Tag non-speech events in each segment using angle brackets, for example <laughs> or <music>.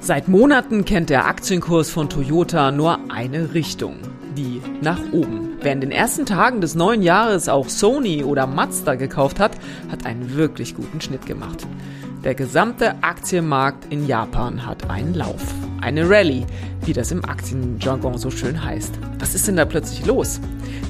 Seit Monaten kennt der Aktienkurs von Toyota nur eine Richtung, die nach oben. Wer in den ersten Tagen des neuen Jahres auch Sony oder Mazda gekauft hat, hat einen wirklich guten Schnitt gemacht. Der gesamte Aktienmarkt in Japan hat einen Lauf, eine Rallye, wie das im Aktienjargon so schön heißt. Was ist denn da plötzlich los?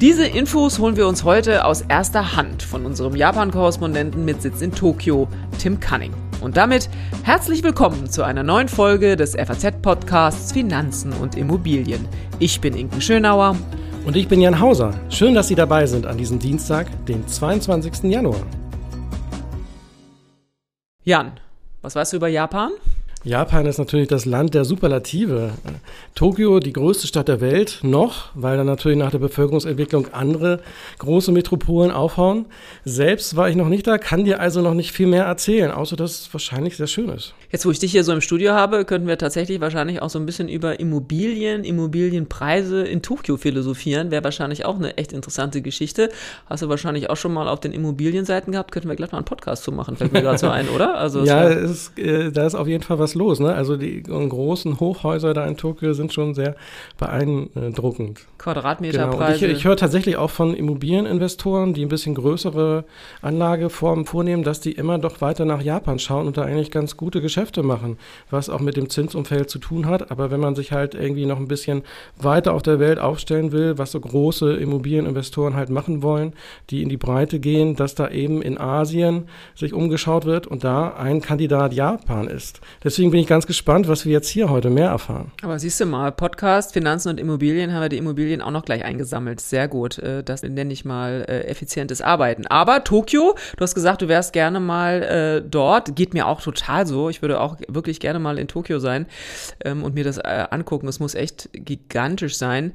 Diese Infos holen wir uns heute aus erster Hand von unserem Japan-Korrespondenten mit Sitz in Tokio, Tim Cunning. Und damit herzlich willkommen zu einer neuen Folge des FAZ-Podcasts Finanzen und Immobilien. Ich bin Inken Schönauer. Und ich bin Jan Hauser. Schön, dass Sie dabei sind an diesem Dienstag, den 22. Januar. Jan, was weißt du über Japan? Japan ist natürlich das Land der Superlative. Tokio, die größte Stadt der Welt, noch, weil dann natürlich nach der Bevölkerungsentwicklung andere große Metropolen aufhauen. Selbst war ich noch nicht da, kann dir also noch nicht viel mehr erzählen, außer dass es wahrscheinlich sehr schön ist. Jetzt, wo ich dich hier so im Studio habe, könnten wir tatsächlich wahrscheinlich auch so ein bisschen über Immobilien, Immobilienpreise in Tokio philosophieren. Wäre wahrscheinlich auch eine echt interessante Geschichte. Hast du wahrscheinlich auch schon mal auf den Immobilienseiten gehabt. Könnten wir gleich mal einen Podcast zu machen, fällt mir gerade so ein, oder? Also, ja, ist, äh, da ist auf jeden Fall was los. Ne? Also die großen Hochhäuser da in Tokio sind schon sehr beeindruckend. Quadratmeterpreise. Genau. ich, ich höre tatsächlich auch von Immobilieninvestoren, die ein bisschen größere Anlageformen vornehmen, dass die immer doch weiter nach Japan schauen und da eigentlich ganz gute Geschäfte machen, was auch mit dem Zinsumfeld zu tun hat. Aber wenn man sich halt irgendwie noch ein bisschen weiter auf der Welt aufstellen will, was so große Immobilieninvestoren halt machen wollen, die in die Breite gehen, dass da eben in Asien sich umgeschaut wird und da ein Kandidat Japan ist. Deswegen bin ich ganz gespannt, was wir jetzt hier heute mehr erfahren. Aber siehst du mal, Podcast, Finanzen und Immobilien haben wir die Immobilien auch noch gleich eingesammelt. Sehr gut. Äh, das nenne ich mal äh, effizientes Arbeiten. Aber Tokio, du hast gesagt, du wärst gerne mal äh, dort. Geht mir auch total so. Ich würde auch wirklich gerne mal in Tokio sein ähm, und mir das angucken. Es muss echt gigantisch sein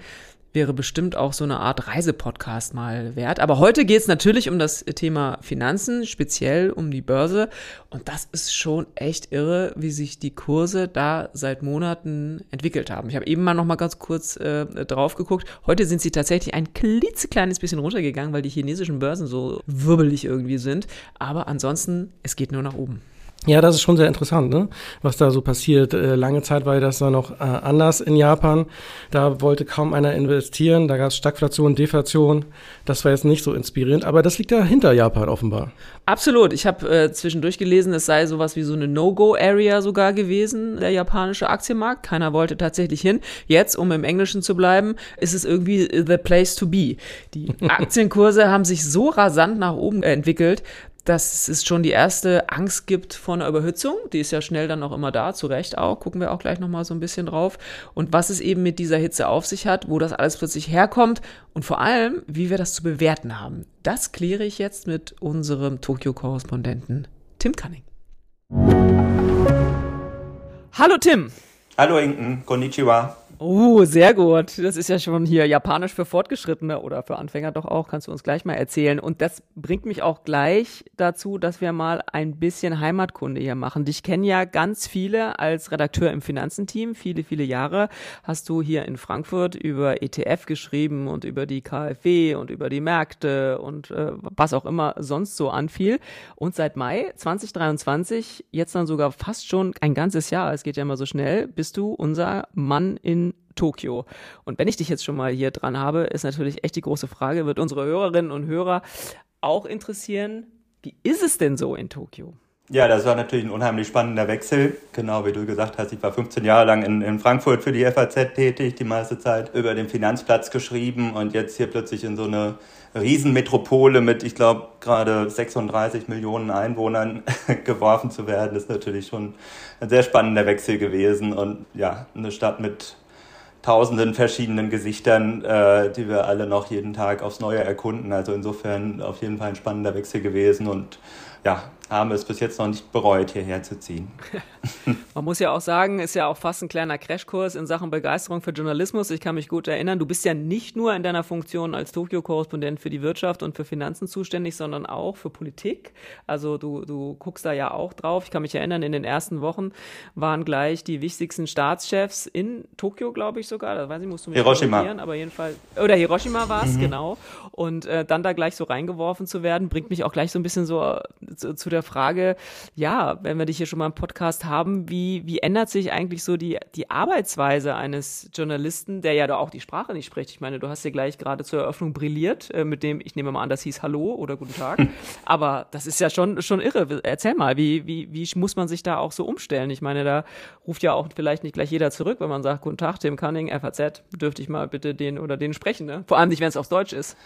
wäre bestimmt auch so eine Art Reisepodcast mal wert. Aber heute geht es natürlich um das Thema Finanzen, speziell um die Börse. Und das ist schon echt irre, wie sich die Kurse da seit Monaten entwickelt haben. Ich habe eben mal noch mal ganz kurz äh, drauf geguckt. Heute sind sie tatsächlich ein klitzekleines bisschen runtergegangen, weil die chinesischen Börsen so wirbelig irgendwie sind. Aber ansonsten, es geht nur nach oben. Ja, das ist schon sehr interessant, ne? was da so passiert. Äh, lange Zeit war das da noch äh, anders in Japan. Da wollte kaum einer investieren. Da gab es Stagflation, Deflation. Das war jetzt nicht so inspirierend, aber das liegt ja hinter Japan offenbar. Absolut. Ich habe äh, zwischendurch gelesen, es sei sowas wie so eine No-Go-Area sogar gewesen, der japanische Aktienmarkt. Keiner wollte tatsächlich hin. Jetzt, um im Englischen zu bleiben, ist es irgendwie the place to be. Die <laughs> Aktienkurse haben sich so rasant nach oben entwickelt, dass es schon die erste Angst gibt vor einer Überhitzung. Die ist ja schnell dann auch immer da, zu Recht auch. Gucken wir auch gleich nochmal so ein bisschen drauf. Und was es eben mit dieser Hitze auf sich hat, wo das alles plötzlich herkommt und vor allem, wie wir das zu bewerten haben. Das kläre ich jetzt mit unserem Tokio-Korrespondenten Tim Cunning. Hallo Tim. Hallo Inken, konnichiwa. Oh, sehr gut. Das ist ja schon hier Japanisch für Fortgeschrittene oder für Anfänger doch auch. Kannst du uns gleich mal erzählen. Und das bringt mich auch gleich dazu, dass wir mal ein bisschen Heimatkunde hier machen. Dich kennen ja ganz viele als Redakteur im Finanzenteam. Viele, viele Jahre hast du hier in Frankfurt über ETF geschrieben und über die KfW und über die Märkte und äh, was auch immer sonst so anfiel. Und seit Mai 2023, jetzt dann sogar fast schon ein ganzes Jahr, es geht ja immer so schnell, bist du unser Mann in Tokio. Und wenn ich dich jetzt schon mal hier dran habe, ist natürlich echt die große Frage, wird unsere Hörerinnen und Hörer auch interessieren, wie ist es denn so in Tokio? Ja, das war natürlich ein unheimlich spannender Wechsel. Genau wie du gesagt hast, ich war 15 Jahre lang in, in Frankfurt für die FAZ tätig, die meiste Zeit über den Finanzplatz geschrieben und jetzt hier plötzlich in so eine Riesenmetropole mit, ich glaube, gerade 36 Millionen Einwohnern <laughs> geworfen zu werden, ist natürlich schon ein sehr spannender Wechsel gewesen und ja, eine Stadt mit tausenden verschiedenen Gesichtern, äh, die wir alle noch jeden Tag aufs Neue erkunden. Also insofern auf jeden Fall ein spannender Wechsel gewesen und ja, haben es bis jetzt noch nicht bereut, hierher zu ziehen. <laughs> Man muss ja auch sagen, ist ja auch fast ein kleiner Crashkurs in Sachen Begeisterung für Journalismus. Ich kann mich gut erinnern, du bist ja nicht nur in deiner Funktion als Tokio-Korrespondent für die Wirtschaft und für Finanzen zuständig, sondern auch für Politik. Also du, du guckst da ja auch drauf. Ich kann mich erinnern, in den ersten Wochen waren gleich die wichtigsten Staatschefs in Tokio, glaube ich sogar. Da weiß ich, musst du mich Hiroshima. aber jedenfalls, oder Hiroshima war es, mhm. genau. Und äh, dann da gleich so reingeworfen zu werden, bringt mich auch gleich so ein bisschen so zu, zu der Frage, ja, wenn wir dich hier schon mal im Podcast haben, wie, wie ändert sich eigentlich so die, die Arbeitsweise eines Journalisten, der ja da auch die Sprache nicht spricht? Ich meine, du hast ja gleich gerade zur Eröffnung brilliert, äh, mit dem, ich nehme mal an, das hieß Hallo oder Guten Tag. <laughs> Aber das ist ja schon, schon irre. Erzähl mal, wie, wie, wie muss man sich da auch so umstellen? Ich meine, da ruft ja auch vielleicht nicht gleich jeder zurück, wenn man sagt, Guten Tag, Tim Cunning, FAZ, dürfte ich mal bitte den oder den sprechen, ne? Vor allem nicht, wenn es auf Deutsch ist.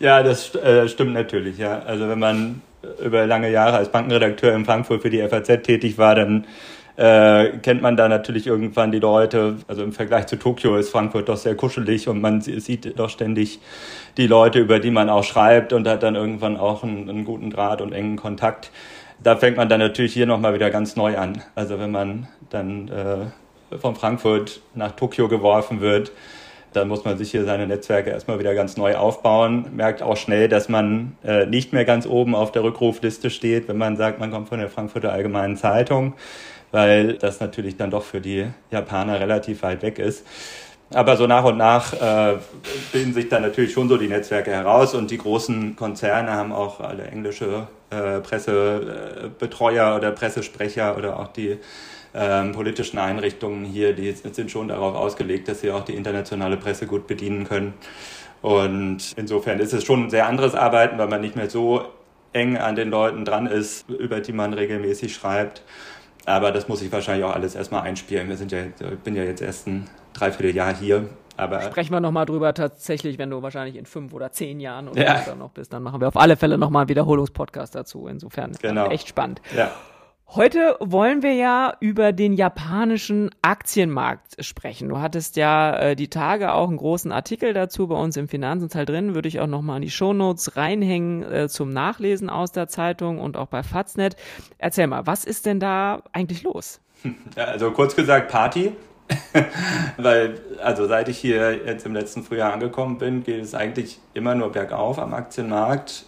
Ja, das äh, stimmt natürlich, ja. Also wenn man über lange Jahre als Bankenredakteur in Frankfurt für die FAZ tätig war, dann äh, kennt man da natürlich irgendwann die Leute. Also im Vergleich zu Tokio ist Frankfurt doch sehr kuschelig und man sieht doch ständig die Leute, über die man auch schreibt und hat dann irgendwann auch einen, einen guten Draht und engen Kontakt. Da fängt man dann natürlich hier nochmal wieder ganz neu an. Also wenn man dann äh, von Frankfurt nach Tokio geworfen wird, dann muss man sich hier seine Netzwerke erstmal wieder ganz neu aufbauen. Merkt auch schnell, dass man äh, nicht mehr ganz oben auf der Rückrufliste steht, wenn man sagt, man kommt von der Frankfurter Allgemeinen Zeitung, weil das natürlich dann doch für die Japaner relativ weit weg ist. Aber so nach und nach äh, bilden sich dann natürlich schon so die Netzwerke heraus und die großen Konzerne haben auch alle englische äh, Pressebetreuer oder Pressesprecher oder auch die ähm, politischen Einrichtungen hier, die sind schon darauf ausgelegt, dass sie auch die internationale Presse gut bedienen können. Und insofern ist es schon ein sehr anderes Arbeiten, weil man nicht mehr so eng an den Leuten dran ist, über die man regelmäßig schreibt. Aber das muss ich wahrscheinlich auch alles erstmal einspielen. Wir sind ja, ich bin ja jetzt erst ein Dreivierteljahr hier. Aber Sprechen wir nochmal drüber tatsächlich, wenn du wahrscheinlich in fünf oder zehn Jahren oder ja. noch bist, dann machen wir auf alle Fälle nochmal einen Wiederholungspodcast dazu. Insofern genau. echt spannend. Ja. Heute wollen wir ja über den japanischen Aktienmarkt sprechen. Du hattest ja äh, die Tage auch einen großen Artikel dazu bei uns im Finanzenteil drin, würde ich auch nochmal in die Shownotes reinhängen äh, zum Nachlesen aus der Zeitung und auch bei Faznet. Erzähl mal, was ist denn da eigentlich los? <laughs> Also kurz gesagt Party. <laughs> Weil, also seit ich hier jetzt im letzten Frühjahr angekommen bin, geht es eigentlich immer nur bergauf am Aktienmarkt.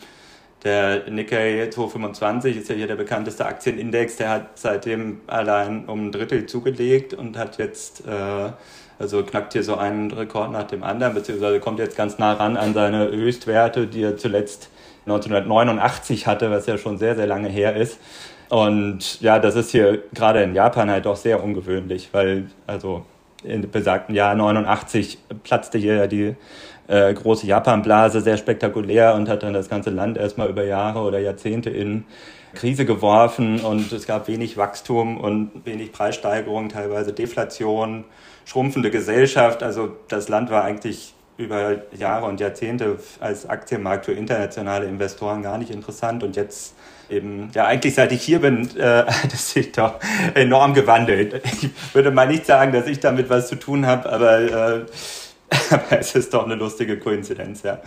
Der Nikkei 225 ist ja hier der bekannteste Aktienindex, der hat seitdem allein um ein Drittel zugelegt und hat jetzt, äh, also knackt hier so einen Rekord nach dem anderen, beziehungsweise kommt jetzt ganz nah ran an seine Höchstwerte, die er zuletzt 1989 hatte, was ja schon sehr, sehr lange her ist. Und ja, das ist hier gerade in Japan halt doch sehr ungewöhnlich, weil also in besagten Jahr 89 platzte hier ja die äh, große Japan-Blase sehr spektakulär und hat dann das ganze Land erstmal über Jahre oder Jahrzehnte in Krise geworfen und es gab wenig Wachstum und wenig Preissteigerung, teilweise Deflation, schrumpfende Gesellschaft. Also das Land war eigentlich über Jahre und Jahrzehnte als Aktienmarkt für internationale Investoren gar nicht interessant und jetzt eben, ja eigentlich seit ich hier bin, äh, <laughs> hat es sich doch enorm gewandelt. Ich würde mal nicht sagen, dass ich damit was zu tun habe, aber äh, <laughs> Aber es ist doch eine lustige Koinzidenz, ja.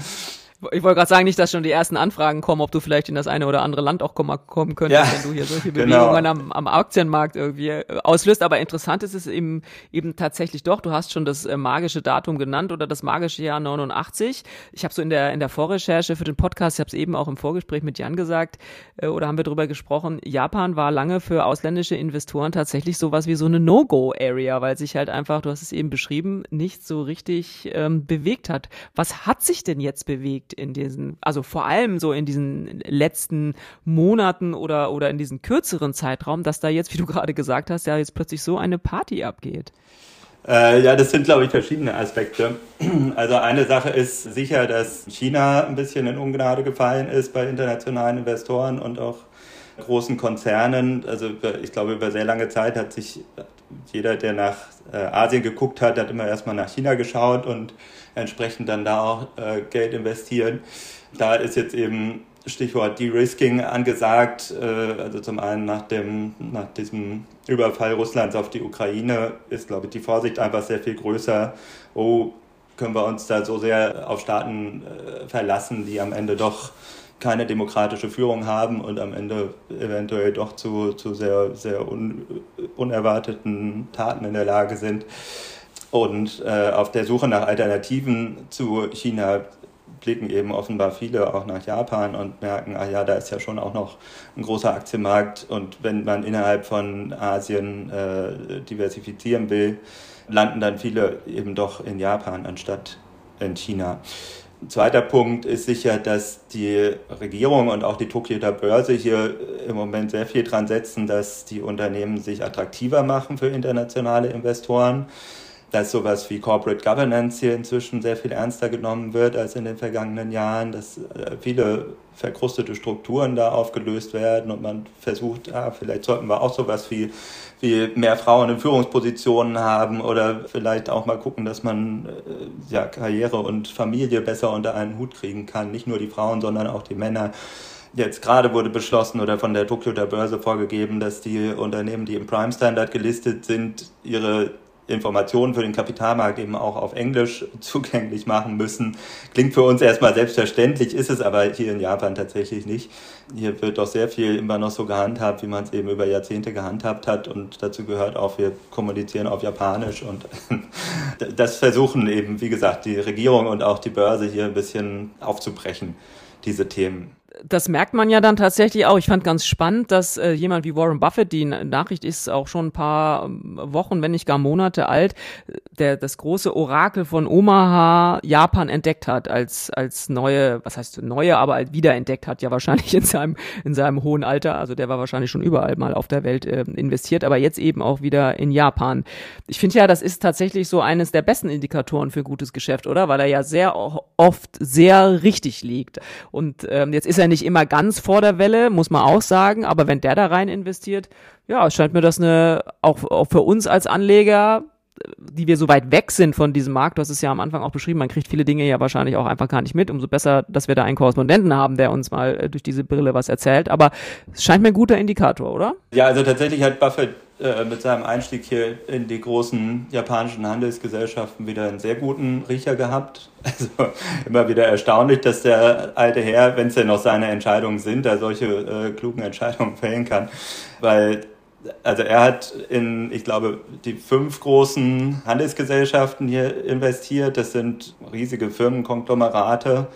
Ich wollte gerade sagen, nicht, dass schon die ersten Anfragen kommen, ob du vielleicht in das eine oder andere Land auch kommen, kommen könntest, ja, wenn du hier solche <laughs> genau. Bewegungen am, am Aktienmarkt irgendwie äh, auslöst. Aber interessant ist es eben, eben tatsächlich doch, du hast schon das äh, magische Datum genannt oder das magische Jahr 89. Ich habe so in der, in der Vorrecherche für den Podcast, ich habe es eben auch im Vorgespräch mit Jan gesagt, äh, oder haben wir drüber gesprochen, Japan war lange für ausländische Investoren tatsächlich sowas wie so eine No-Go-Area, weil sich halt einfach, du hast es eben beschrieben, nicht so richtig ähm, bewegt hat. Was hat sich denn jetzt bewegt? Liegt in diesen, also vor allem so in diesen letzten Monaten oder, oder in diesem kürzeren Zeitraum, dass da jetzt, wie du gerade gesagt hast, ja jetzt plötzlich so eine Party abgeht? Äh, ja, das sind, glaube ich, verschiedene Aspekte. Also eine Sache ist sicher, dass China ein bisschen in Ungnade gefallen ist bei internationalen Investoren und auch großen Konzernen. Also ich glaube, über sehr lange Zeit hat sich jeder, der nach äh, Asien geguckt hat, hat immer erstmal nach China geschaut und entsprechend dann da auch äh, Geld investieren. Da ist jetzt eben Stichwort De-Risking angesagt. Äh, also zum einen nach, dem, nach diesem Überfall Russlands auf die Ukraine ist, glaube ich, die Vorsicht einfach sehr viel größer. Oh, können wir uns da so sehr auf Staaten äh, verlassen, die am Ende doch keine demokratische Führung haben und am Ende eventuell doch zu, zu sehr, sehr un, unerwarteten Taten in der Lage sind. Und äh, auf der Suche nach Alternativen zu China blicken eben offenbar viele auch nach Japan und merken, ah ja, da ist ja schon auch noch ein großer Aktienmarkt. Und wenn man innerhalb von Asien äh, diversifizieren will, landen dann viele eben doch in Japan anstatt in China. zweiter Punkt ist sicher, dass die Regierung und auch die Tokioer Börse hier im Moment sehr viel dran setzen, dass die Unternehmen sich attraktiver machen für internationale Investoren dass sowas wie Corporate Governance hier inzwischen sehr viel ernster genommen wird als in den vergangenen Jahren, dass äh, viele verkrustete Strukturen da aufgelöst werden und man versucht, ah, vielleicht sollten wir auch sowas wie, wie mehr Frauen in Führungspositionen haben oder vielleicht auch mal gucken, dass man äh, ja, Karriere und Familie besser unter einen Hut kriegen kann. Nicht nur die Frauen, sondern auch die Männer. Jetzt gerade wurde beschlossen oder von der Tokyo der Börse vorgegeben, dass die Unternehmen, die im Prime Standard gelistet sind, ihre Informationen für den Kapitalmarkt eben auch auf Englisch <laughs> zugänglich machen müssen. Klingt für uns erstmal selbstverständlich, ist es aber hier in Japan tatsächlich nicht. Hier wird doch sehr viel immer noch so gehandhabt, wie man es eben über Jahrzehnte gehandhabt hat und dazu gehört auch, wir kommunizieren auf Japanisch und <laughs> das versuchen eben, wie gesagt, die Regierung und auch die Börse hier ein bisschen aufzubrechen, diese Themen das merkt man ja dann tatsächlich auch. Ich fand ganz spannend, dass äh, jemand wie Warren Buffett, die Nachricht ist auch schon ein paar ähm, Wochen, wenn nicht gar Monate alt, der das große Orakel von Omaha Japan entdeckt hat als als neue, was heißt neue, aber als wiederentdeckt hat ja wahrscheinlich in seinem in seinem hohen Alter. Also der war wahrscheinlich schon überall mal auf der Welt äh, investiert, aber jetzt eben auch wieder in Japan. Ich finde ja, das ist tatsächlich so eines der besten Indikatoren für gutes Geschäft, oder? Weil er ja sehr oft sehr richtig liegt. Und ähm, jetzt ist er nicht immer ganz vor der Welle, muss man auch sagen, aber wenn der da rein investiert, ja, scheint mir das eine, auch, auch für uns als Anleger, die wir so weit weg sind von diesem Markt, du hast es ja am Anfang auch beschrieben, man kriegt viele Dinge ja wahrscheinlich auch einfach gar nicht mit, umso besser, dass wir da einen Korrespondenten haben, der uns mal äh, durch diese Brille was erzählt, aber es scheint mir ein guter Indikator, oder? Ja, also tatsächlich hat Buffett äh, mit seinem Einstieg hier in die großen japanischen Handelsgesellschaften wieder einen sehr guten Riecher gehabt. <laughs> Also immer wieder erstaunlich, dass der alte Herr, wenn es denn noch seine Entscheidungen sind, da solche äh, klugen Entscheidungen fällen kann. Weil, also er hat in, ich glaube, die fünf großen Handelsgesellschaften hier investiert. Das sind riesige Firmenkonglomerate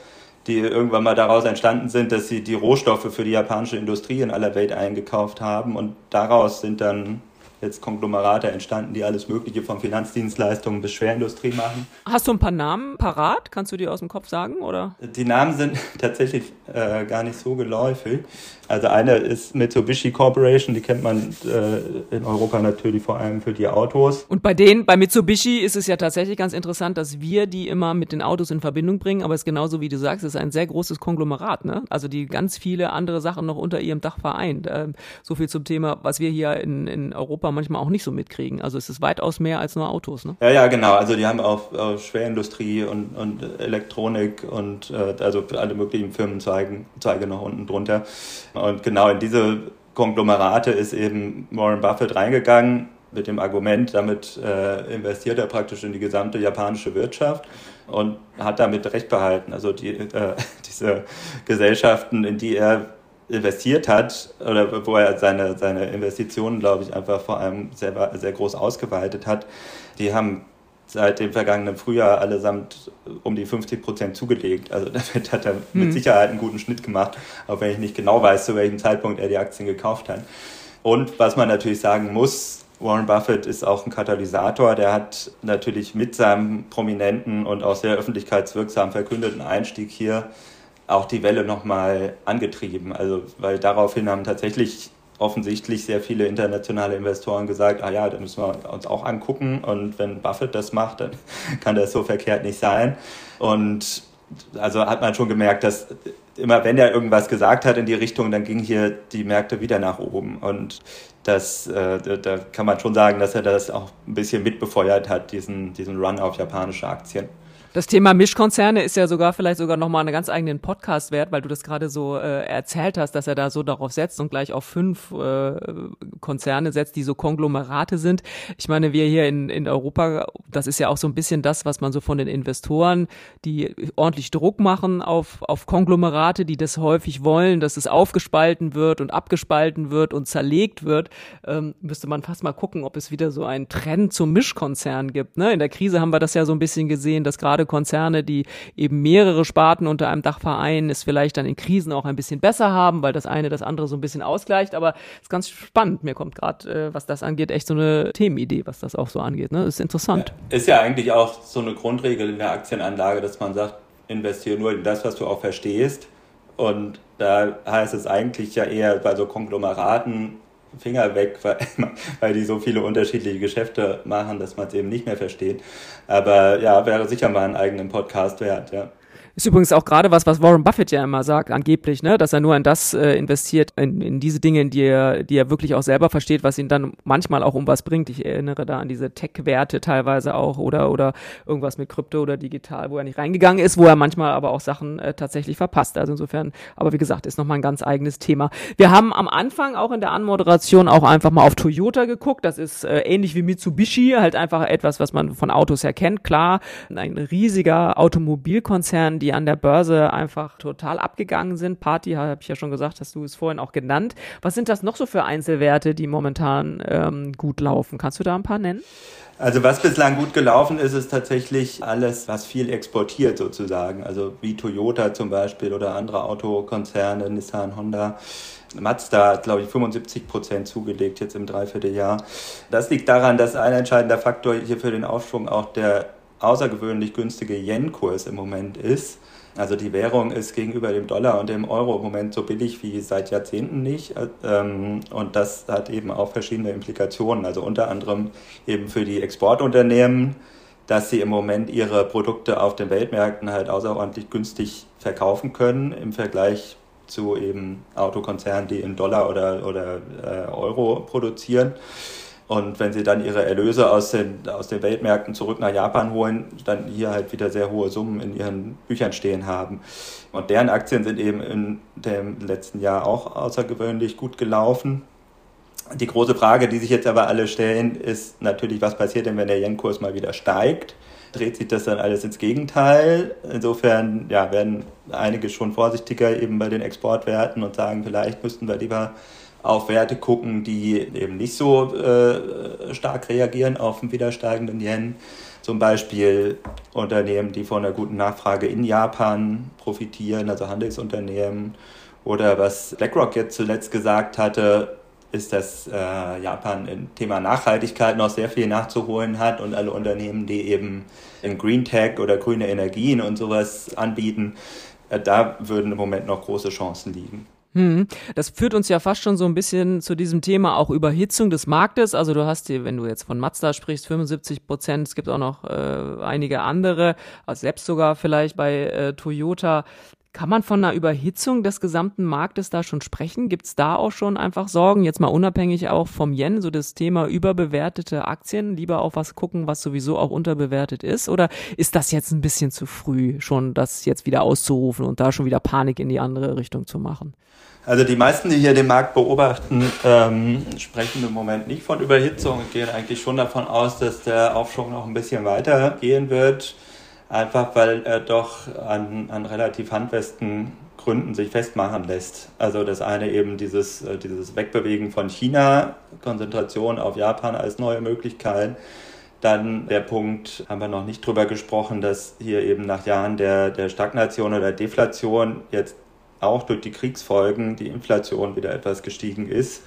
die irgendwann mal daraus entstanden sind, dass sie die Rohstoffe für die japanische Industrie in aller Welt eingekauft haben und daraus sind dann jetzt Konglomerate entstanden, die alles Mögliche von Finanzdienstleistungen bis Schwerindustrie machen. Hast du ein paar Namen parat? Kannst du die aus dem Kopf sagen? Oder? Die Namen sind <laughs> tatsächlich äh, gar nicht so geläufig. Also eine ist Mitsubishi Corporation, die kennt man äh, in Europa natürlich vor allem für die Autos. Und bei denen, bei Mitsubishi ist es ja tatsächlich ganz interessant, dass wir die immer mit den Autos in Verbindung bringen, aber es ist genauso wie du sagst, es ist ein sehr großes Konglomerat, ne? Also die ganz viele andere Sachen noch unter ihrem Dach vereint. Ähm, so viel zum Thema, was wir hier in, in Europa manchmal auch nicht so mitkriegen. Also es ist weitaus mehr als nur Autos, ne? Ja, ja, genau. Also die haben auch, auch Schwerindustrie und, und Elektronik und äh, also alle möglichen Firmenzweige Zweige noch unten drunter. Und genau in diese Konglomerate ist eben Warren Buffett reingegangen mit dem Argument, damit äh, investiert er praktisch in die gesamte japanische Wirtschaft und hat damit Recht behalten. Also die, äh, <laughs> diese Gesellschaften, in die er investiert hat oder wo er seine, seine Investitionen, glaube ich, einfach vor allem sehr, sehr groß ausgeweitet hat, die haben seit dem vergangenen Frühjahr allesamt um die 50 Prozent zugelegt. Also <laughs> damit hat er mit hm. Sicherheit einen guten Schnitt gemacht, auch wenn ich nicht genau weiß, zu welchem Zeitpunkt er die Aktien gekauft hat. Und was man natürlich sagen muss, Warren Buffett ist auch ein Katalysator. Der hat natürlich mit seinem prominenten und auch sehr öffentlichkeitswirksam verkündeten Einstieg hier auch die Welle nochmal angetrieben. Also, weil daraufhin haben tatsächlich offensichtlich sehr viele internationale Investoren gesagt, ah ja, da müssen wir uns auch angucken und wenn Buffett das macht, dann <laughs> kann das so verkehrt nicht sein. Und also hat man schon gemerkt, dass immer wenn er irgendwas gesagt hat in die Richtung, dann gingen hier die Märkte wieder nach oben. Und das, äh, da kann man schon sagen, dass er das auch ein bisschen mitbefeuert hat, diesen, diesen Run auf japanische Aktien. Das Thema Mischkonzerne ist ja sogar vielleicht sogar nochmal einen ganz eigenen Podcast wert, weil du das gerade so äh, erzählt hast, dass er da so darauf setzt und gleich auf fünf äh, Konzerne setzt, die so Konglomerate sind. Ich meine, wir hier in, in Europa, das ist ja auch so ein bisschen das, was man so von den Investoren, die ordentlich Druck machen auf, auf Konglomerate, die das häufig wollen, dass es aufgespalten wird und abgespalten wird und zerlegt wird, ähm, müsste man fast mal gucken, ob es wieder so einen Trend zum Mischkonzern gibt. Ne? In der Krise haben wir das ja so ein bisschen gesehen, dass gerade Konzerne, die eben mehrere Sparten unter einem Dach vereinen, es vielleicht dann in Krisen auch ein bisschen besser haben, weil das eine das andere so ein bisschen ausgleicht. Aber es ist ganz spannend. Mir kommt gerade, äh, was das angeht, echt so eine Themenidee, was das auch so angeht. Ne? Ist interessant. Ist ja eigentlich auch so eine Grundregel in der Aktienanlage, dass man sagt, investiere nur in das, was du auch verstehst. Und da heißt es eigentlich ja eher bei so Konglomeraten Finger weg, weil, <laughs> weil die so viele unterschiedliche Geschäfte machen, dass man es eben nicht mehr versteht. Aber ja, wäre sicher mal einen eigenen Podcast wert, ja. Ist übrigens auch gerade was, was Warren Buffett ja immer sagt, angeblich, ne, dass er nur in das äh, investiert, in, in diese Dinge, in die er, die er wirklich auch selber versteht, was ihn dann manchmal auch um was bringt. Ich erinnere da an diese Tech-Werte teilweise auch oder, oder irgendwas mit Krypto oder digital, wo er nicht reingegangen ist, wo er manchmal aber auch Sachen äh, tatsächlich verpasst. Also insofern, aber wie gesagt, ist nochmal ein ganz eigenes Thema. Wir haben am Anfang auch in der Anmoderation auch einfach mal auf Toyota geguckt. Das ist äh, ähnlich wie Mitsubishi, halt einfach etwas, was man von Autos erkennt. Klar, ein riesiger Automobilkonzern, die an der Börse einfach total abgegangen sind. Party habe ich ja schon gesagt, hast du es vorhin auch genannt. Was sind das noch so für Einzelwerte, die momentan ähm, gut laufen? Kannst du da ein paar nennen? Also was bislang gut gelaufen ist, ist tatsächlich alles, was viel exportiert sozusagen. Also wie Toyota zum Beispiel oder andere Autokonzerne, Nissan, Honda. Mazda hat, glaube ich, 75 Prozent zugelegt jetzt im Dreivierteljahr. Das liegt daran, dass ein entscheidender Faktor hier für den Aufschwung auch der außergewöhnlich günstige Yen-Kurs im Moment ist. Also die Währung ist gegenüber dem Dollar und dem Euro im Moment so billig wie seit Jahrzehnten nicht. Ähm, und das hat eben auch verschiedene Implikationen. Also unter anderem eben für die Exportunternehmen, dass sie im Moment ihre Produkte auf den Weltmärkten halt außerordentlich günstig verkaufen können im Vergleich zu eben Autokonzernen, die in Dollar oder, oder äh, Euro produzieren. Und wenn sie dann ihre Erlöse aus den, aus den Weltmärkten zurück nach Japan holen, dann hier halt wieder sehr hohe Summen in ihren Büchern stehen haben. Und deren Aktien sind eben in dem letzten Jahr auch außergewöhnlich gut gelaufen. Die große Frage, die sich jetzt aber alle stellen, ist natürlich, was passiert denn, wenn der Yen-Kurs mal wieder steigt? Dreht sich das dann alles ins Gegenteil? Insofern ja, werden einige schon vorsichtiger eben bei den Exportwerten und sagen, vielleicht müssten wir lieber auf Werte gucken, die eben nicht so äh, stark reagieren auf den wieder steigenden Yen. Zum Beispiel Unternehmen, die von einer guten Nachfrage in Japan profitieren, also Handelsunternehmen. Oder was BlackRock jetzt zuletzt gesagt hatte, ist, dass äh, Japan im Thema Nachhaltigkeit noch sehr viel nachzuholen hat und alle Unternehmen, die eben in Green Tech oder grüne Energien und sowas anbieten, äh, da würden im Moment noch große Chancen liegen. Hm. Das führt uns ja fast schon so ein bisschen zu diesem Thema auch Überhitzung des Marktes. Also du hast hier, wenn du jetzt von Mazda sprichst, 75 Prozent. Es gibt auch noch äh, einige andere, also selbst sogar vielleicht bei äh, Toyota. Kann man von einer Überhitzung des gesamten Marktes da schon sprechen? Gibt es da auch schon einfach Sorgen? Jetzt mal unabhängig auch vom Yen, so das Thema überbewertete Aktien, lieber auf was gucken, was sowieso auch unterbewertet ist? Oder ist das jetzt ein bisschen zu früh, schon das jetzt wieder auszurufen und da schon wieder Panik in die andere Richtung zu machen? Also die meisten, die hier den Markt beobachten, ähm, sprechen im Moment nicht von Überhitzung und gehen eigentlich schon davon aus, dass der Aufschwung noch ein bisschen weiter gehen wird. Einfach weil er doch an, an relativ handfesten Gründen sich festmachen lässt. Also das eine eben dieses, äh, dieses Wegbewegen von China, Konzentration auf Japan als neue Möglichkeit. Dann der Punkt, haben wir noch nicht drüber gesprochen, dass hier eben nach Jahren der, der Stagnation oder Deflation jetzt auch durch die Kriegsfolgen die Inflation wieder etwas gestiegen ist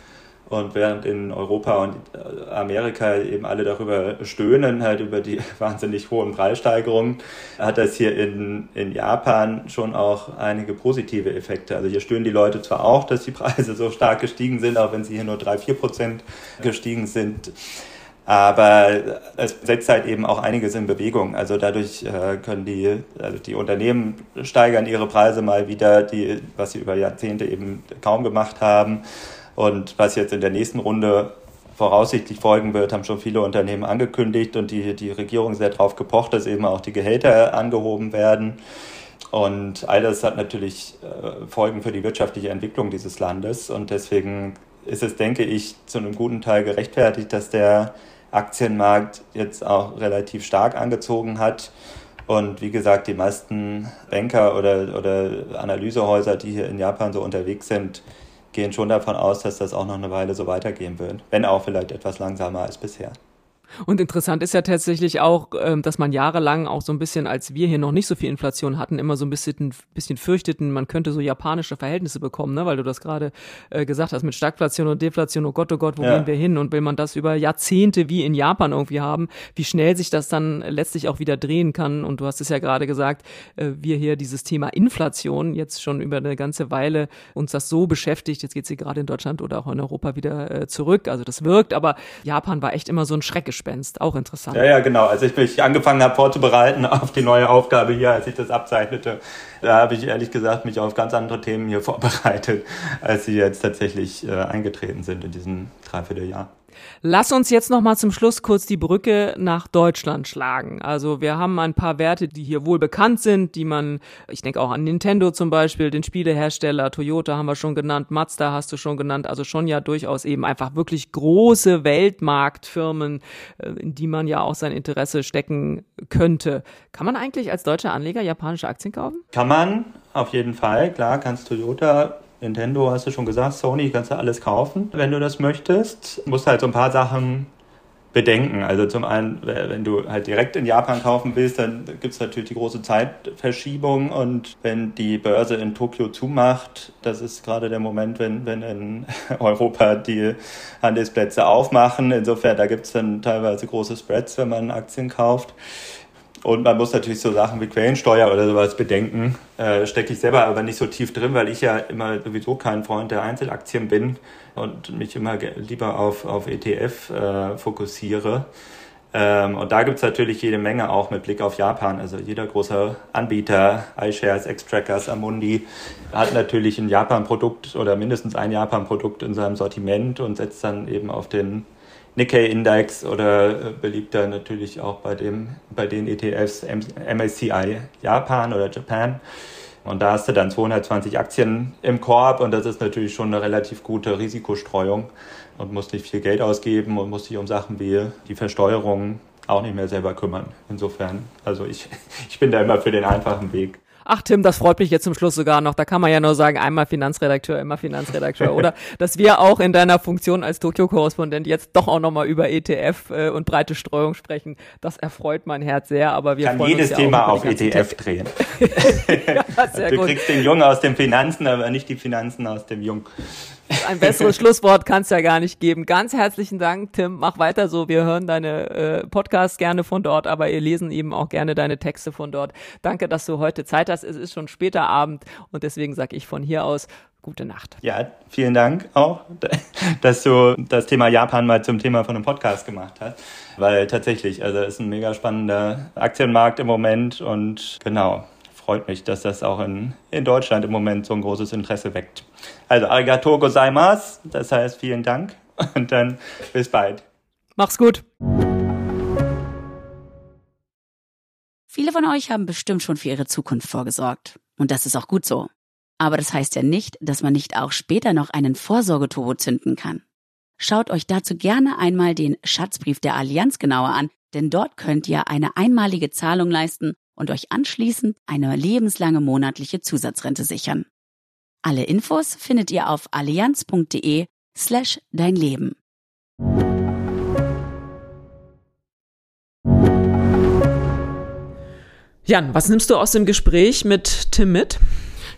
und während in Europa und äh, Amerika eben alle darüber stöhnen, halt über die <laughs> wahnsinnig hohen Preissteigerungen, hat das hier in, in Japan schon auch einige positive Effekte. Also hier stöhnen die Leute zwar auch, dass die <laughs> Preise so stark gestiegen sind, auch wenn sie hier nur drei vier Prozent gestiegen sind. Aber es setzt halt eben auch einiges in Bewegung. Also dadurch äh, können die, also die Unternehmen steigern ihre Preise mal wieder, die, was sie über Jahrzehnte eben kaum gemacht haben. Und was jetzt in der nächsten Runde voraussichtlich folgen wird, haben schon viele Unternehmen angekündigt und die, die Regierung sehr darauf gepocht, dass eben auch die Gehälter angehoben werden. Und all das hat natürlich äh, Folgen für die wirtschaftliche Entwicklung dieses Landes. Und deswegen ist es, denke ich, zu einem guten Teil gerechtfertigt, dass der Aktienmarkt jetzt auch relativ stark angezogen hat. Und wie gesagt, die meisten Banker oder, oder Analysehäuser, die hier in Japan so unterwegs sind, gehen schon davon aus, dass das auch noch eine Weile so weitergehen wird, wenn auch vielleicht etwas langsamer als bisher. Und interessant ist ja tatsächlich auch, ähm, dass man jahrelang auch so ein bisschen, als wir hier noch nicht so viel Inflation hatten, immer so ein bisschen, bisschen fürchteten, man könnte so japanische Verhältnisse bekommen, ne? weil du das gerade äh, gesagt hast mit Stagflation und Deflation. Oh Gott, oh Gott, wo ja. gehen wir hin? Und will man das über Jahrzehnte wie in Japan irgendwie haben, wie schnell sich das dann letztlich auch wieder drehen kann. Und du hast es ja gerade gesagt, äh, wir hier dieses Thema Inflation jetzt schon über eine ganze Weile uns das so beschäftigt. Jetzt geht sie gerade in Deutschland oder auch in Europa wieder äh, zurück. Also das wirkt, aber Japan war echt immer so ein Schreckgespenst. Auch interessant. Ja, ja, genau. Als ich mich angefangen habe vorzubereiten auf die neue Aufgabe hier, als ich das abzeichnete, da habe ich ehrlich gesagt mich auf ganz andere Themen hier <laughs> vorbereitet, als sie jetzt tatsächlich äh, eingetreten sind in diesem Dreivierteljahr. Lass uns jetzt noch mal zum Schluss kurz die Brücke nach Deutschland schlagen. Also wir haben ein paar Werte, die hier wohl bekannt sind, die man, ich denke auch an Nintendo zum Beispiel, den Spielehersteller, Toyota haben wir schon genannt, Mazda hast du schon genannt, also schon ja durchaus eben einfach wirklich große Weltmarktfirmen, äh, in die man ja auch sein Interesse stecken könnte. Kann man eigentlich als deutscher Anleger japanische Aktien kaufen? Kann man, auf jeden Fall. Klar, kannst Toyota Nintendo hast du schon gesagt, Sony kannst du alles kaufen, wenn du das möchtest. Du musst halt so ein paar Sachen bedenken. Also zum einen, wenn du halt direkt in Japan kaufen willst, dann gibt es natürlich die große Zeitverschiebung und wenn die Börse in Tokio zumacht, das ist gerade der Moment, wenn, wenn in <laughs> Europa die Handelsplätze aufmachen. Insofern, da gibt es dann teilweise große Spreads, wenn man Aktien kauft. Und man muss natürlich so Sachen wie Quellensteuer oder sowas bedenken. Äh, stecke ich selber aber nicht so tief drin, weil ich ja immer sowieso kein Freund der Einzelaktien bin und mich immer lieber auf, auf ETF äh, fokussiere. Ähm, und da gibt's natürlich jede Menge auch mit Blick auf Japan. Also jeder große Anbieter, iShares, Xtrackers, Amundi, hat natürlich ein Japan-Produkt oder mindestens ein Japan-Produkt in seinem Sortiment und setzt dann eben auf den Nikkei-Index oder äh, beliebter natürlich auch bei, dem, bei den ETFs MSCI Japan oder Japan. Und da hast du dann 220 Aktien im Korb und das ist natürlich schon eine relativ gute Risikostreuung und musst nicht viel Geld ausgeben und musst dich um Sachen wie die Versteuerung auch nicht mehr selber kümmern. Insofern, also ich, <laughs> ich bin da immer für den einfachen Weg. Ach Tim, das freut mich jetzt zum Schluss sogar noch. Da kann man ja nur sagen, einmal Finanzredakteur, immer Finanzredakteur. <laughs> Oder dass wir auch in deiner Funktion als Tokio-Korrespondent jetzt doch auch nochmal über ETF äh, und breite Streuung sprechen. Das erfreut mein Herz sehr. Aber wir kann jedes ja Thema auf ETF e drehen. <laughs> ja, <laughs> du gut. kriegst den Jungen aus den Finanzen, aber nicht die Finanzen aus dem Jungen. Ein besseres <laughs> Schlusswort kann es ja gar nicht geben. Ganz herzlichen Dank, Tim. Mach weiter so. Wir hören deine äh, Podcasts gerne von dort, aber ihr lesen eben auch gerne deine Texte von dort. Danke, dass du heute Zeit hast. Es ist schon später Abend und deswegen sage ich von hier aus gute Nacht. Ja, vielen Dank auch, <laughs> dass du das Thema Japan mal zum Thema von einem Podcast gemacht hast. Weil tatsächlich, also es ist ein mega spannender Aktienmarkt im Moment und genau, freut mich, dass das auch in, in Deutschland im Moment so ein großes Interesse weckt. Also arigato gozaimasu, das heißt vielen Dank und dann bis bald. Mach's gut. Viele von euch haben bestimmt schon für ihre Zukunft vorgesorgt. Und das ist auch gut so. Aber das heißt ja nicht, dass man nicht auch später noch einen Vorsorgeturbo zünden kann. Schaut euch dazu gerne einmal den Schatzbrief der Allianz genauer an, denn dort könnt ihr eine einmalige Zahlung leisten und euch anschließend eine lebenslange monatliche Zusatzrente sichern. Alle Infos findet ihr auf allianz.de slash dein Leben. Jan, was nimmst du aus dem Gespräch mit Tim mit?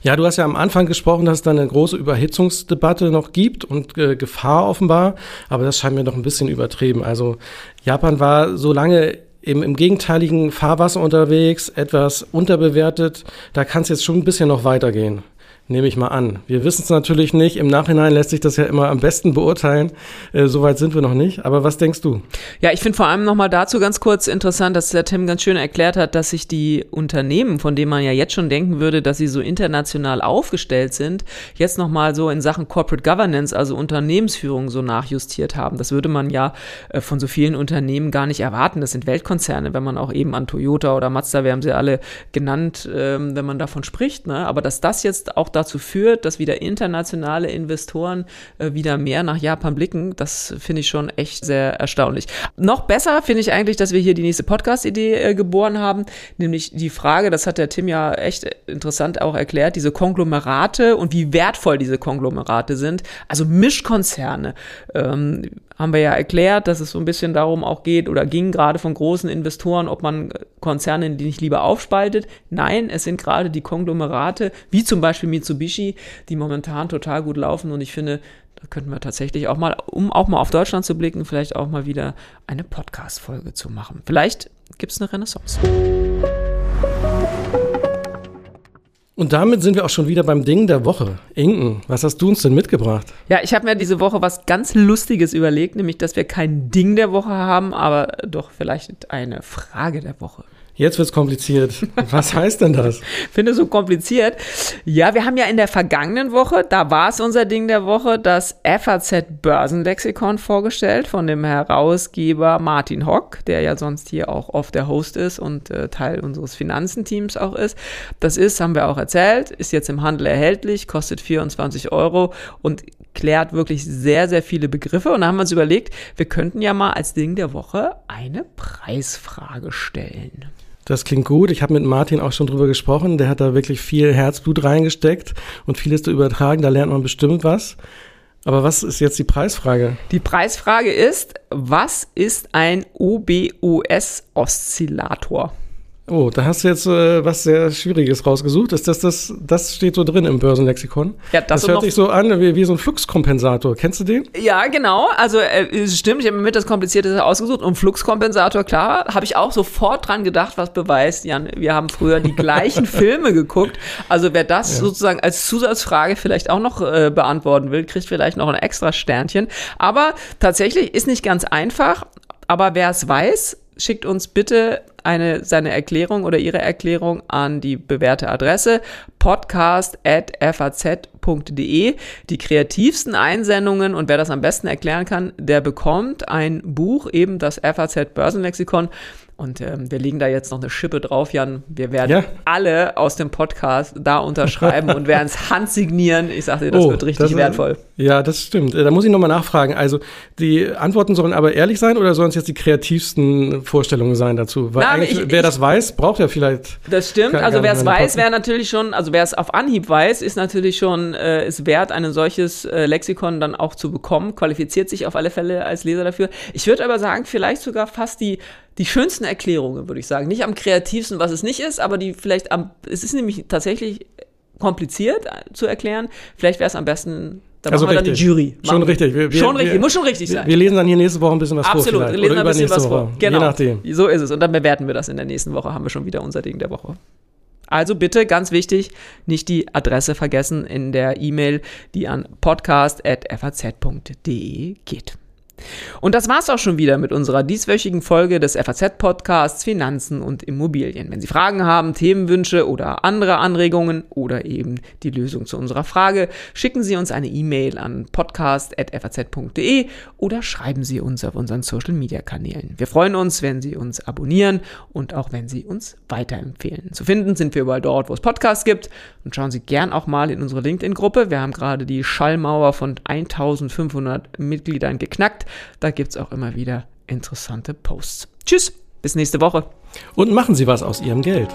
Ja, du hast ja am Anfang gesprochen, dass es da eine große Überhitzungsdebatte noch gibt und äh, Gefahr offenbar, aber das scheint mir doch ein bisschen übertrieben. Also Japan war so lange im, im gegenteiligen Fahrwasser unterwegs, etwas unterbewertet. Da kann es jetzt schon ein bisschen noch weitergehen. Nehme ich mal an. Wir wissen es natürlich nicht. Im Nachhinein lässt sich das ja immer am besten beurteilen. Äh, Soweit sind wir noch nicht. Aber was denkst du? Ja, ich finde vor allem nochmal dazu ganz kurz interessant, dass der Tim ganz schön erklärt hat, dass sich die Unternehmen, von denen man ja jetzt schon denken würde, dass sie so international aufgestellt sind, jetzt nochmal so in Sachen Corporate Governance, also Unternehmensführung, so nachjustiert haben. Das würde man ja äh, von so vielen Unternehmen gar nicht erwarten. Das sind Weltkonzerne, wenn man auch eben an Toyota oder Mazda, wir haben sie alle genannt, ähm, wenn man davon spricht. Ne? Aber dass das jetzt auch dazu führt, dass wieder internationale Investoren äh, wieder mehr nach Japan blicken, das finde ich schon echt sehr erstaunlich. Noch besser finde ich eigentlich, dass wir hier die nächste Podcast-Idee äh, geboren haben, nämlich die Frage, das hat der Tim ja echt interessant auch erklärt, diese Konglomerate und wie wertvoll diese Konglomerate sind, also Mischkonzerne. Ähm, haben wir ja erklärt, dass es so ein bisschen darum auch geht oder ging gerade von großen Investoren, ob man Konzerne nicht lieber aufspaltet. Nein, es sind gerade die Konglomerate, wie zum Beispiel Mitsubishi, die momentan total gut laufen und ich finde, da könnten wir tatsächlich auch mal, um auch mal auf Deutschland zu blicken, vielleicht auch mal wieder eine Podcast-Folge zu machen. Vielleicht gibt es eine Renaissance. Und damit sind wir auch schon wieder beim Ding der Woche. Inken, was hast du uns denn mitgebracht? Ja, ich habe mir diese Woche was ganz Lustiges überlegt, nämlich, dass wir kein Ding der Woche haben, aber doch vielleicht eine Frage der Woche. Jetzt wird's kompliziert. <laughs> Was heißt denn das? Finde so kompliziert. Ja, wir haben ja in der vergangenen Woche, da war es unser Ding der Woche, das FAZ Börsenlexikon vorgestellt von dem Herausgeber Martin Hock, der ja sonst hier auch oft der Host ist und äh, Teil unseres Finanzenteams auch ist. Das ist, haben wir auch erzählt, ist jetzt im Handel erhältlich, kostet 24 Euro und klärt wirklich sehr, sehr viele Begriffe. Und da haben wir uns überlegt, wir könnten ja mal als Ding der Woche eine Preisfrage stellen. Das klingt gut. Ich habe mit Martin auch schon drüber gesprochen. Der hat da wirklich viel Herzblut reingesteckt und vieles zu übertragen. Da lernt man bestimmt was. Aber was ist jetzt die Preisfrage? Die Preisfrage ist, was ist ein OBOS-Oszillator? Oh, da hast du jetzt äh, was sehr Schwieriges rausgesucht. Ist das, das, das steht so drin im Börsenlexikon? Ja, das, das hört sich so an wie, wie so ein Fluxkompensator. Kennst du den? Ja, genau. Also äh, stimmt, ich habe mir mit das Komplizierte ausgesucht. Und Fluxkompensator, klar, habe ich auch sofort dran gedacht, was beweist, Jan, wir haben früher die gleichen <laughs> Filme geguckt. Also wer das ja. sozusagen als Zusatzfrage vielleicht auch noch äh, beantworten will, kriegt vielleicht noch ein extra Sternchen. Aber tatsächlich ist nicht ganz einfach. Aber wer es weiß, schickt uns bitte eine, seine Erklärung oder ihre Erklärung an die bewährte Adresse podcast.faz.de. Die kreativsten Einsendungen und wer das am besten erklären kann, der bekommt ein Buch, eben das FAZ Börsenlexikon und ähm, wir legen da jetzt noch eine Schippe drauf, Jan. Wir werden ja. alle aus dem Podcast da unterschreiben und werden es <laughs> handsignieren. Ich sage dir, das oh, wird richtig das, wertvoll. Ja, das stimmt. Da muss ich nochmal nachfragen. Also die Antworten sollen aber ehrlich sein oder sollen es jetzt die kreativsten Vorstellungen sein dazu? Weil Na, eigentlich, ich, wer ich, das weiß, braucht ja vielleicht. Das stimmt. Also wer es weiß, wäre natürlich schon, also wer es auf Anhieb weiß, ist natürlich schon äh, ist wert, ein solches äh, Lexikon dann auch zu bekommen. Qualifiziert sich auf alle Fälle als Leser dafür. Ich würde aber sagen, vielleicht sogar fast die die schönsten Erklärungen, würde ich sagen. Nicht am kreativsten, was es nicht ist, aber die vielleicht am, es ist nämlich tatsächlich kompliziert zu erklären. Vielleicht wäre es am besten da also machen wir richtig. dann die Jury. Schon richtig. Wir, wir, schon richtig. Wir, muss schon richtig sein. Wir lesen dann hier nächste Woche ein bisschen was Absolut. vor. Absolut. Wir lesen ein bisschen was vor. Genau. Je nachdem. So ist es. Und dann bewerten wir das in der nächsten Woche. Haben wir schon wieder unser Ding der Woche. Also bitte, ganz wichtig, nicht die Adresse vergessen in der E-Mail, die an podcast.faz.de geht. Und das war's auch schon wieder mit unserer dieswöchigen Folge des FAZ-Podcasts Finanzen und Immobilien. Wenn Sie Fragen haben, Themenwünsche oder andere Anregungen oder eben die Lösung zu unserer Frage, schicken Sie uns eine E-Mail an podcast.faz.de oder schreiben Sie uns auf unseren Social-Media-Kanälen. Wir freuen uns, wenn Sie uns abonnieren und auch wenn Sie uns weiterempfehlen. Zu finden sind wir überall dort, wo es Podcasts gibt und schauen Sie gern auch mal in unsere LinkedIn-Gruppe. Wir haben gerade die Schallmauer von 1500 Mitgliedern geknackt. Da gibt es auch immer wieder interessante Posts. Tschüss, bis nächste Woche. Und machen Sie was aus Ihrem Geld.